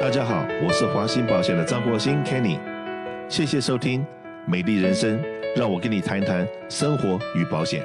大家好，我是华兴保险的张国兴 Kenny，谢谢收听《美丽人生》，让我跟你谈一谈生活与保险。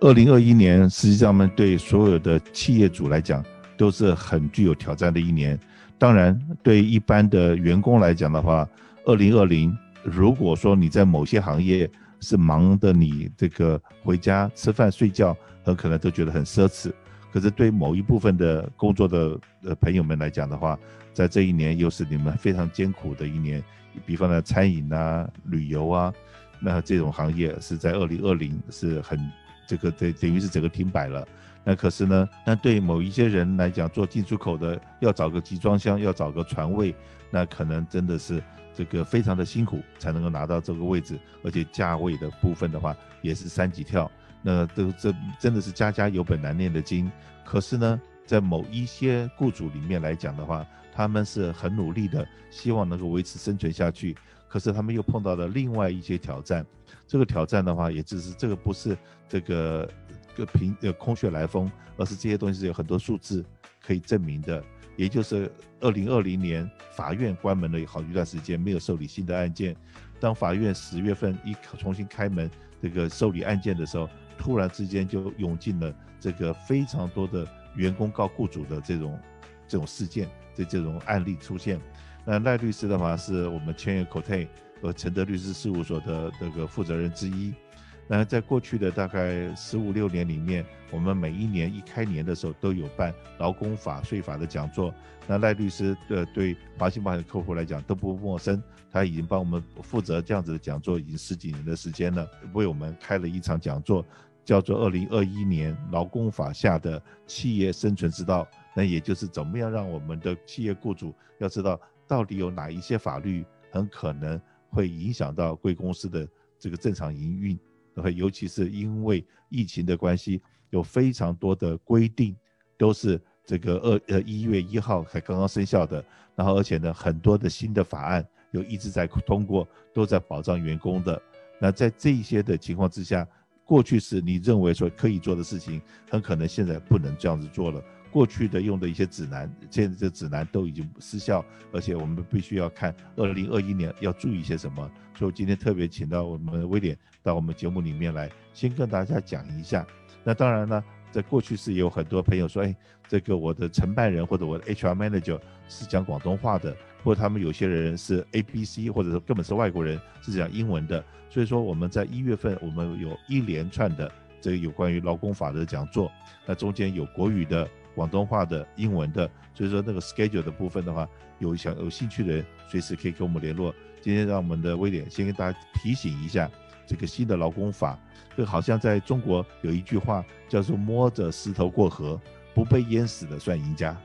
二零二一年，实际上面对所有的企业主来讲都是很具有挑战的一年。当然，对一般的员工来讲的话，二零二零，如果说你在某些行业是忙的，你这个回家吃饭睡觉，很可能都觉得很奢侈。可是对某一部分的工作的呃朋友们来讲的话，在这一年又是你们非常艰苦的一年。比方呢，餐饮啊、旅游啊，那这种行业是在二零二零是很这个等等于是整个停摆了。那可是呢，那对某一些人来讲，做进出口的要找个集装箱，要找个船位，那可能真的是这个非常的辛苦才能够拿到这个位置，而且价位的部分的话也是三级跳。那都这真的是家家有本难念的经，可是呢，在某一些雇主里面来讲的话，他们是很努力的，希望能够维持生存下去。可是他们又碰到了另外一些挑战，这个挑战的话，也只是这个不是这个个凭呃空穴来风，而是这些东西是有很多数字可以证明的。也就是二零二零年法院关门了好一段时间，没有受理新的案件。当法院十月份一重新开门，这个受理案件的时候，突然之间就涌进了这个非常多的员工告雇主的这种这种事件的这种案例出现。那赖律师的话是我们千元 Cote 和承德律师事务所的这个负责人之一。那在过去的大概十五六年里面，我们每一年一开年的时候都有办劳工法、税法的讲座。那赖律师的对华兴保险客户来讲都不陌生，他已经帮我们负责这样子的讲座已经十几年的时间了，为我们开了一场讲座，叫做《二零二一年劳工法下的企业生存之道》。那也就是怎么样让我们的企业雇主要知道到底有哪一些法律很可能会影响到贵公司的这个正常营运。尤其是因为疫情的关系，有非常多的规定都是这个二呃一月一号才刚刚生效的，然后而且呢，很多的新的法案又一直在通过，都在保障员工的。那在这些的情况之下，过去是你认为说可以做的事情，很可能现在不能这样子做了。过去的用的一些指南，现在这指南都已经失效，而且我们必须要看二零二一年要注意些什么。所以今天特别请到我们威廉到我们节目里面来，先跟大家讲一下。那当然呢，在过去是有很多朋友说，哎，这个我的承办人或者我的 HR manager 是讲广东话的，或者他们有些人是 ABC，或者说根本是外国人是讲英文的。所以说我们在一月份我们有一连串的这个有关于劳工法的讲座，那中间有国语的。广东话的、英文的，所以说那个 schedule 的部分的话，有想有兴趣的人，随时可以跟我们联络。今天让我们的威廉先跟大家提醒一下，这个新的劳工法，这好像在中国有一句话叫做“摸着石头过河，不被淹死的算赢家”。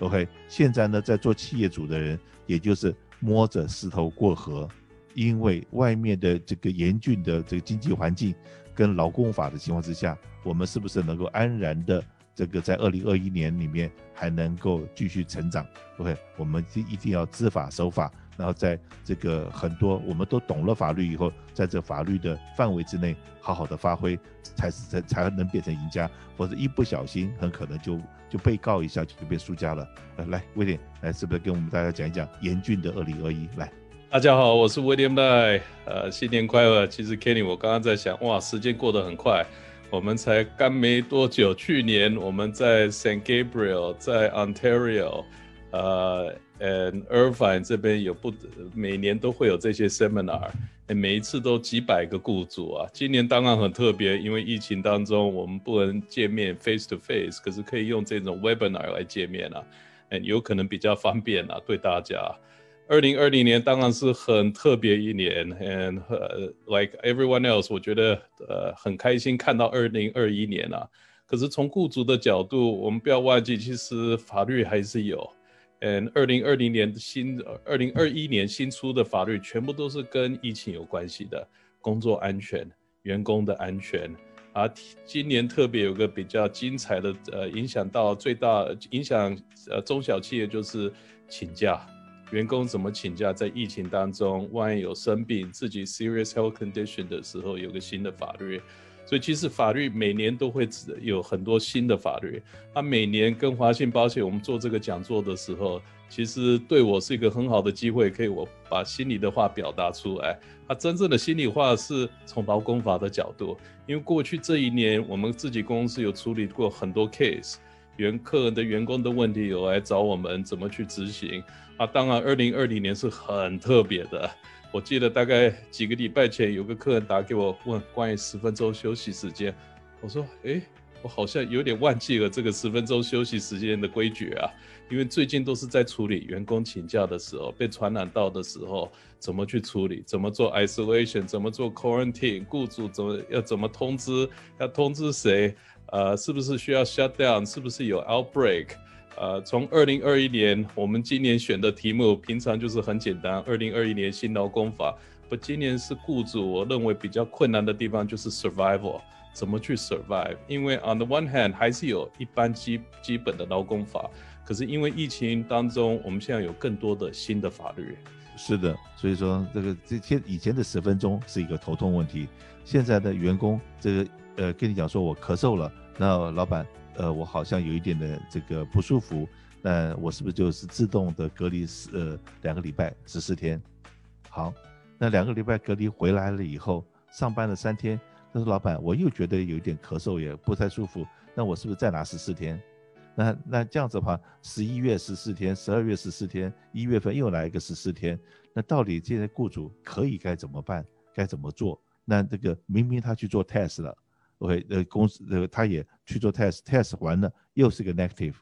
OK，现在呢，在做企业主的人，也就是摸着石头过河，因为外面的这个严峻的这个经济环境跟劳工法的情况之下，我们是不是能够安然的？这个在二零二一年里面还能够继续成长，OK，我们一一定要知法守法，然后在这个很多我们都懂了法律以后，在这法律的范围之内好好的发挥，才是才才能变成赢家，否则一不小心很可能就就被告一下就变输家了。呃，来，威廉，来是不是跟我们大家讲一讲严峻的二零二一？来，大家好，我是威廉赖，呃，新年快乐。其实 Kenny，我刚刚在想，哇，时间过得很快。我们才刚没多久，去年我们在 San Gabriel，在 Ontario，呃，and Irvine 这边有不，每年都会有这些 seminar，每一次都几百个雇主啊。今年当然很特别，因为疫情当中我们不能见面 face to face，可是可以用这种 webinar 来见面啊，有可能比较方便啊，对大家。二零二零年当然是很特别一年，and、like everyone else，我觉得呃很开心看到二零二一年啊。可是从雇主的角度，我们不要忘记，其实法律还是有。嗯，二零二零年新二零二一年新出的法律，全部都是跟疫情有关系的，工作安全、员工的安全。啊，今年特别有个比较精彩的，呃，影响到最大影响呃中小企业就是请假。员工怎么请假？在疫情当中，万一有生病、自己 serious health condition 的时候，有个新的法律。所以其实法律每年都会有很多新的法律。他每年跟华信保险我们做这个讲座的时候，其实对我是一个很好的机会，可以我把心里的话表达出来。他真正的心里话是从劳工法的角度，因为过去这一年我们自己公司有处理过很多 case，原客人的员工的问题有来找我们怎么去执行。啊，当然二零二零年是很特别的。我记得大概几个礼拜前，有个客人打给我问关于十分钟休息时间。我说：“诶，我好像有点忘记了这个十分钟休息时间的规矩啊。因为最近都是在处理员工请假的时候，被传染到的时候，怎么去处理？怎么做 isolation？怎么做 quarantine？雇主怎么要怎么通知？要通知谁？呃，是不是需要 shut down？是不是有 outbreak？” 呃，从二零二一年，我们今年选的题目，平常就是很简单。二零二一年新劳工法，不，今年是雇主，我认为比较困难的地方就是 survival，怎么去 survive？因为 on the one hand 还是有一般基基本的劳工法，可是因为疫情当中，我们现在有更多的新的法律。是的，所以说这个这些以前的十分钟是一个头痛问题，现在的员工这个呃跟你讲说我咳嗽了，那老板。呃，我好像有一点的这个不舒服，那我是不是就是自动的隔离十呃两个礼拜十四天？好，那两个礼拜隔离回来了以后，上班了三天，他说老板，我又觉得有一点咳嗽也不太舒服，那我是不是再拿十四天？那那这样子的话，十一月十四天，十二月十四天，一月份又来一个十四天，那到底这些雇主可以该怎么办？该怎么做？那这个明明他去做 test 了。OK，呃，公司呃，他也去做 test，test 完了又是个 negative，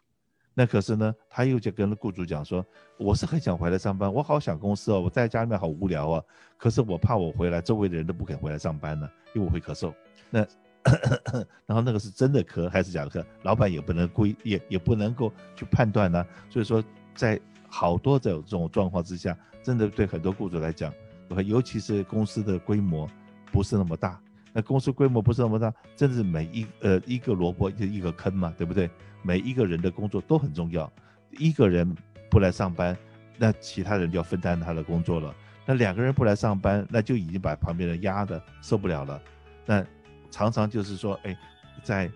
那可是呢，他又就跟雇主讲说，我是很想回来上班，我好想公司哦，我在家里面好无聊啊，可是我怕我回来，周围的人都不肯回来上班呢，因为我会咳嗽。那，然后那个是真的咳还是假的咳，老板也不能归也也不能够去判断呢。所以说，在好多这种这种状况之下，真的对很多雇主来讲，尤其是公司的规模不是那么大。那公司规模不是那么大，真是每一呃一个萝卜就一个坑嘛，对不对？每一个人的工作都很重要，一个人不来上班，那其他人就要分担他的工作了。那两个人不来上班，那就已经把旁边人压的受不了了。那常常就是说，哎，在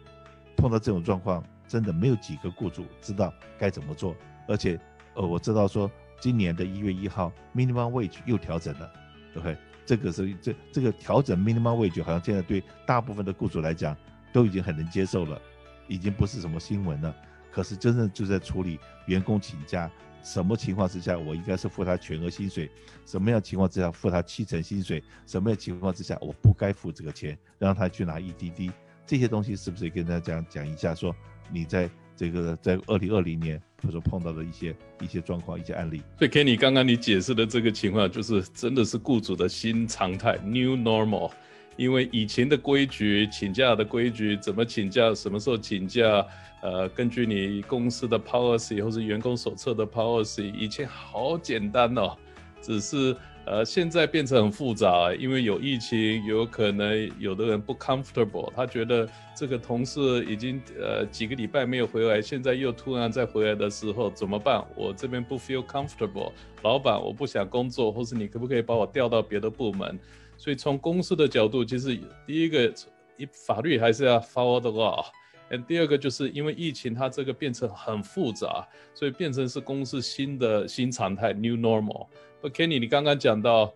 碰到这种状况，真的没有几个雇主知道该怎么做。而且，呃，我知道说今年的一月一号，minimum wage 又调整了，对不对？这个是这这个调整 minimum wage 好像现在对大部分的雇主来讲都已经很能接受了，已经不是什么新闻了。可是真正就在处理员工请假，什么情况之下我应该是付他全额薪水，什么样情况之下付他七成薪水，什么样情况之下我不该付这个钱，让他去拿 EDD，这些东西是不是跟大家讲讲一下？说你在。这个在二零二零年，或者碰到的一些一些状况、一些案例。所以，Kenny 刚刚你解释的这个情况，就是真的是雇主的新常态 （New Normal）。因为以前的规矩，请假的规矩，怎么请假，什么时候请假，呃，根据你公司的 policy 或是员工手册的 policy，以前好简单哦，只是。呃，现在变成很复杂，因为有疫情，有可能有的人不 comfortable，他觉得这个同事已经呃几个礼拜没有回来，现在又突然再回来的时候怎么办？我这边不 feel comfortable，老板我不想工作，或是你可不可以把我调到别的部门？所以从公司的角度，其实第一个一法律还是要 follow the law，嗯，第二个就是因为疫情，它这个变成很复杂，所以变成是公司新的新常态 new normal。Kenny，你刚刚讲到，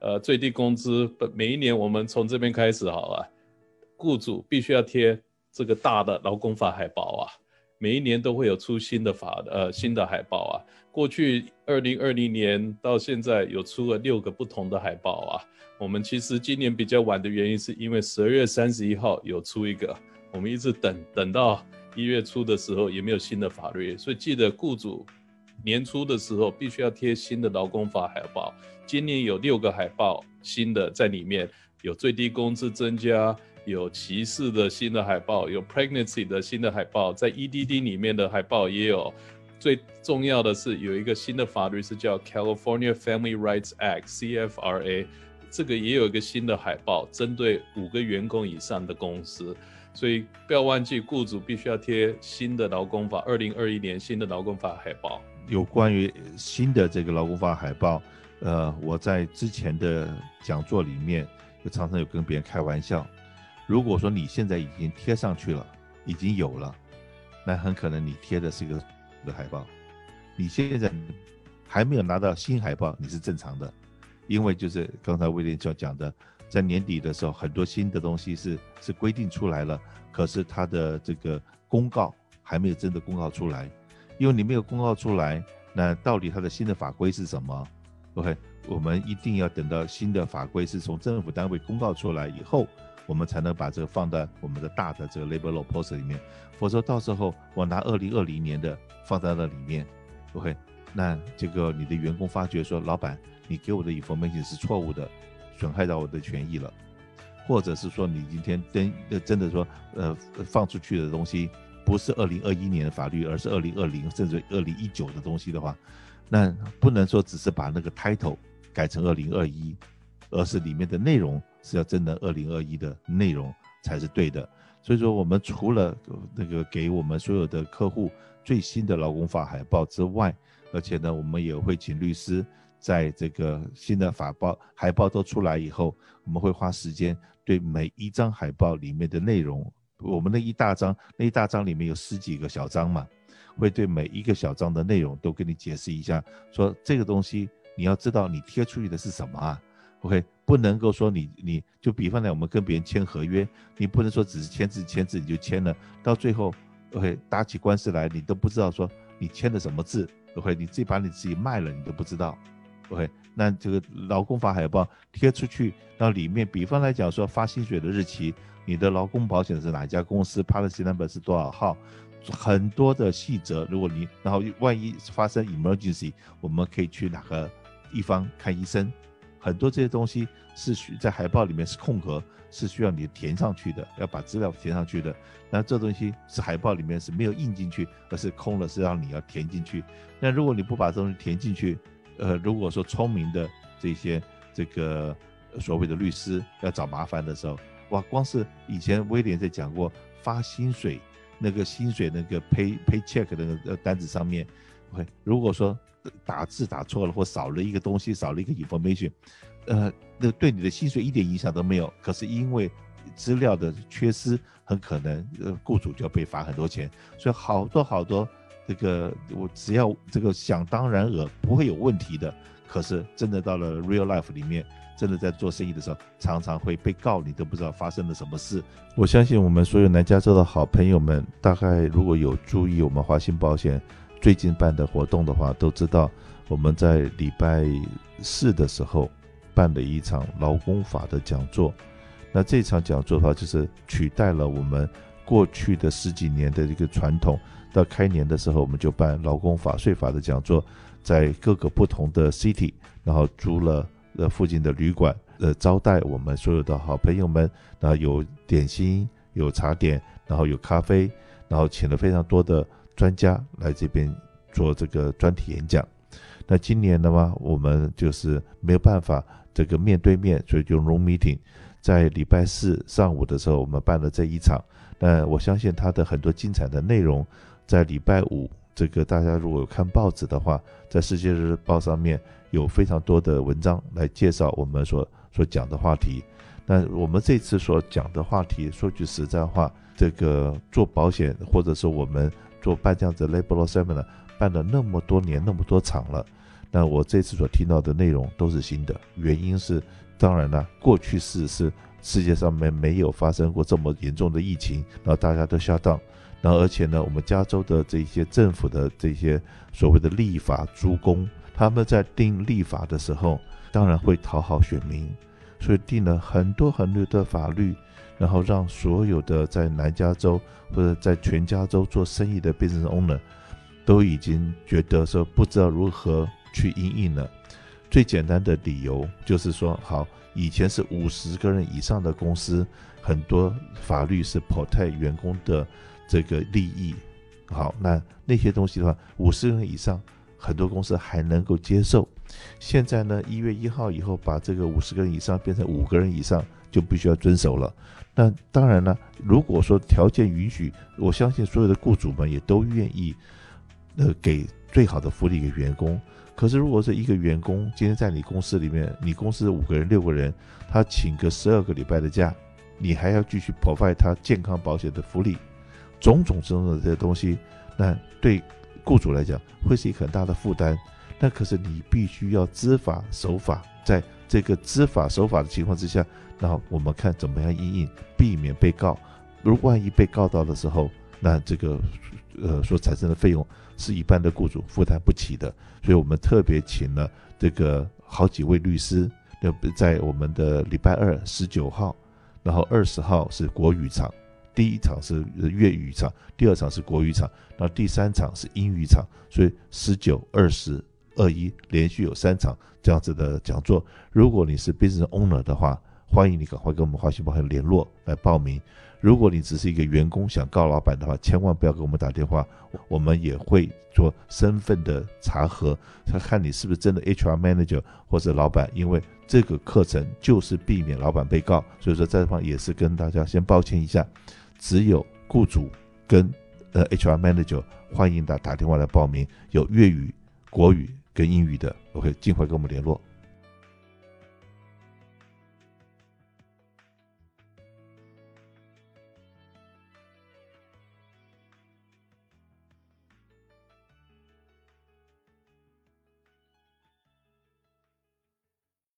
呃，最低工资，每一年我们从这边开始好了，雇主必须要贴这个大的劳工法海报啊，每一年都会有出新的法，呃，新的海报啊。过去二零二零年到现在有出了六个不同的海报啊。我们其实今年比较晚的原因是因为十二月三十一号有出一个，我们一直等等到一月初的时候也没有新的法律，所以记得雇主。年初的时候必须要贴新的劳工法海报，今年有六个海报新的在里面，有最低工资增加，有歧视的新的海报，有 pregnancy 的新的海报，在 EDD 里面的海报也有。最重要的是有一个新的法律是叫 California Family Rights Act（CFRA），这个也有一个新的海报，针对五个员工以上的公司。所以不要忘记，雇主必须要贴新的劳工法，二零二一年新的劳工法海报。有关于新的这个劳工法海报，呃，我在之前的讲座里面，就常常有跟别人开玩笑，如果说你现在已经贴上去了，已经有了，那很可能你贴的是一个的海报。你现在还没有拿到新海报，你是正常的，因为就是刚才威廉就讲的，在年底的时候，很多新的东西是是规定出来了，可是它的这个公告还没有真的公告出来，因为你没有公告出来，那到底它的新的法规是什么？OK，我们一定要等到新的法规是从政府单位公告出来以后。我们才能把这个放在我们的大的这个 labor law post 里面，否则到时候我拿二零二零年的放在那里面，OK，那这个你的员工发觉说，老板你给我的 information 是错误的，损害到我的权益了，或者是说你今天真真的说呃放出去的东西不是二零二一年的法律，而是二零二零甚至二零一九的东西的话，那不能说只是把那个 title 改成二零二一，而是里面的内容。是要真的二零二一的内容才是对的，所以说我们除了那个给我们所有的客户最新的劳工法海报之外，而且呢，我们也会请律师在这个新的法报海报都出来以后，我们会花时间对每一张海报里面的内容，我们那一大张那一大张里面有十几个小张嘛，会对每一个小张的内容都跟你解释一下，说这个东西你要知道你贴出去的是什么啊，OK。不能够说你你就比方来我们跟别人签合约，你不能说只是签字签字你就签了，到最后，OK 打起官司来你都不知道说你签的什么字，OK 你自己把你自己卖了你都不知道，OK 那这个劳工法海报贴出去，那里面比方来讲说发薪水的日期，你的劳工保险是哪家公司，policy number 是多少号，很多的细则，如果你然后万一发生 emergency，我们可以去哪个地方看医生。很多这些东西是需在海报里面是空格，是需要你填上去的，要把资料填上去的。那这东西是海报里面是没有印进去，而是空了，是让你要填进去。那如果你不把这东西填进去，呃，如果说聪明的这些这个所谓的律师要找麻烦的时候，哇，光是以前威廉在讲过发薪水那个薪水那个 pay pay check 的那个单子上面，OK，如果说。打字打错了，或少了一个东西，少了一个 information，呃，那对你的薪水一点影响都没有。可是因为资料的缺失，很可能呃，雇主就要被罚很多钱。所以好多好多这个，我只要这个想当然尔不会有问题的。可是真的到了 real life 里面，真的在做生意的时候，常常会被告，你都不知道发生了什么事。我相信我们所有南加州的好朋友们，大概如果有注意我们华信保险。最近办的活动的话，都知道我们在礼拜四的时候办了一场劳工法的讲座。那这场讲座的话，就是取代了我们过去的十几年的一个传统。到开年的时候，我们就办劳工法税法的讲座，在各个不同的 city，然后租了呃附近的旅馆，呃招待我们所有的好朋友们。然后有点心，有茶点，然后有咖啡，然后请了非常多的。专家来这边做这个专题演讲。那今年的话，我们就是没有办法这个面对面，所以就 Zoom meeting。在礼拜四上午的时候，我们办了这一场。那我相信他的很多精彩的内容，在礼拜五这个大家如果有看报纸的话，在《世界日报》上面有非常多的文章来介绍我们所所讲的话题。那我们这次所讲的话题，说句实在话，这个做保险或者是我们。做办这样子 Labor seminar 办了那么多年那么多场了，那我这次所听到的内容都是新的。原因是，当然了，过去是是世界上面没有发生过这么严重的疫情，然后大家都 shut down，然后而且呢，我们加州的这些政府的这些所谓的立法诸公，他们在定立法的时候，当然会讨好选民，所以定了很多很多的法律。然后让所有的在南加州或者在全加州做生意的 business owner 都已经觉得说不知道如何去因应了。最简单的理由就是说，好，以前是五十个人以上的公司，很多法律是 protect 员工的这个利益。好，那那些东西的话，五十人以上，很多公司还能够接受。现在呢，一月一号以后，把这个五十个人以上变成五个人以上，就必须要遵守了。那当然了，如果说条件允许，我相信所有的雇主们也都愿意，呃，给最好的福利给员工。可是，如果是一个员工今天在你公司里面，你公司五个人、六个人，他请个十二个礼拜的假，你还要继续 provide 他健康保险的福利，种种种种的这些东西，那对雇主来讲会是一个很大的负担。那可是你必须要知法守法，在这个知法守法的情况之下，那我们看怎么样应应，避免被告。如果万一被告到的时候，那这个呃所产生的费用是一般的雇主负担不起的。所以我们特别请了这个好几位律师，在我们的礼拜二十九号，然后二十号是国语场，第一场是粤语场，第二场是国语场，然后第三场是英语场，所以十九、二十。二一连续有三场这样子的讲座，如果你是 business owner 的话，欢迎你赶快跟我们华信保险联络来报名。如果你只是一个员工想告老板的话，千万不要给我们打电话，我们也会做身份的查核，他看你是不是真的 HR manager 或者老板。因为这个课程就是避免老板被告，所以说在这方也是跟大家先抱歉一下，只有雇主跟呃 HR manager 欢迎打打电话来报名，有粤语、国语。跟英语的，OK，尽快跟我们联络。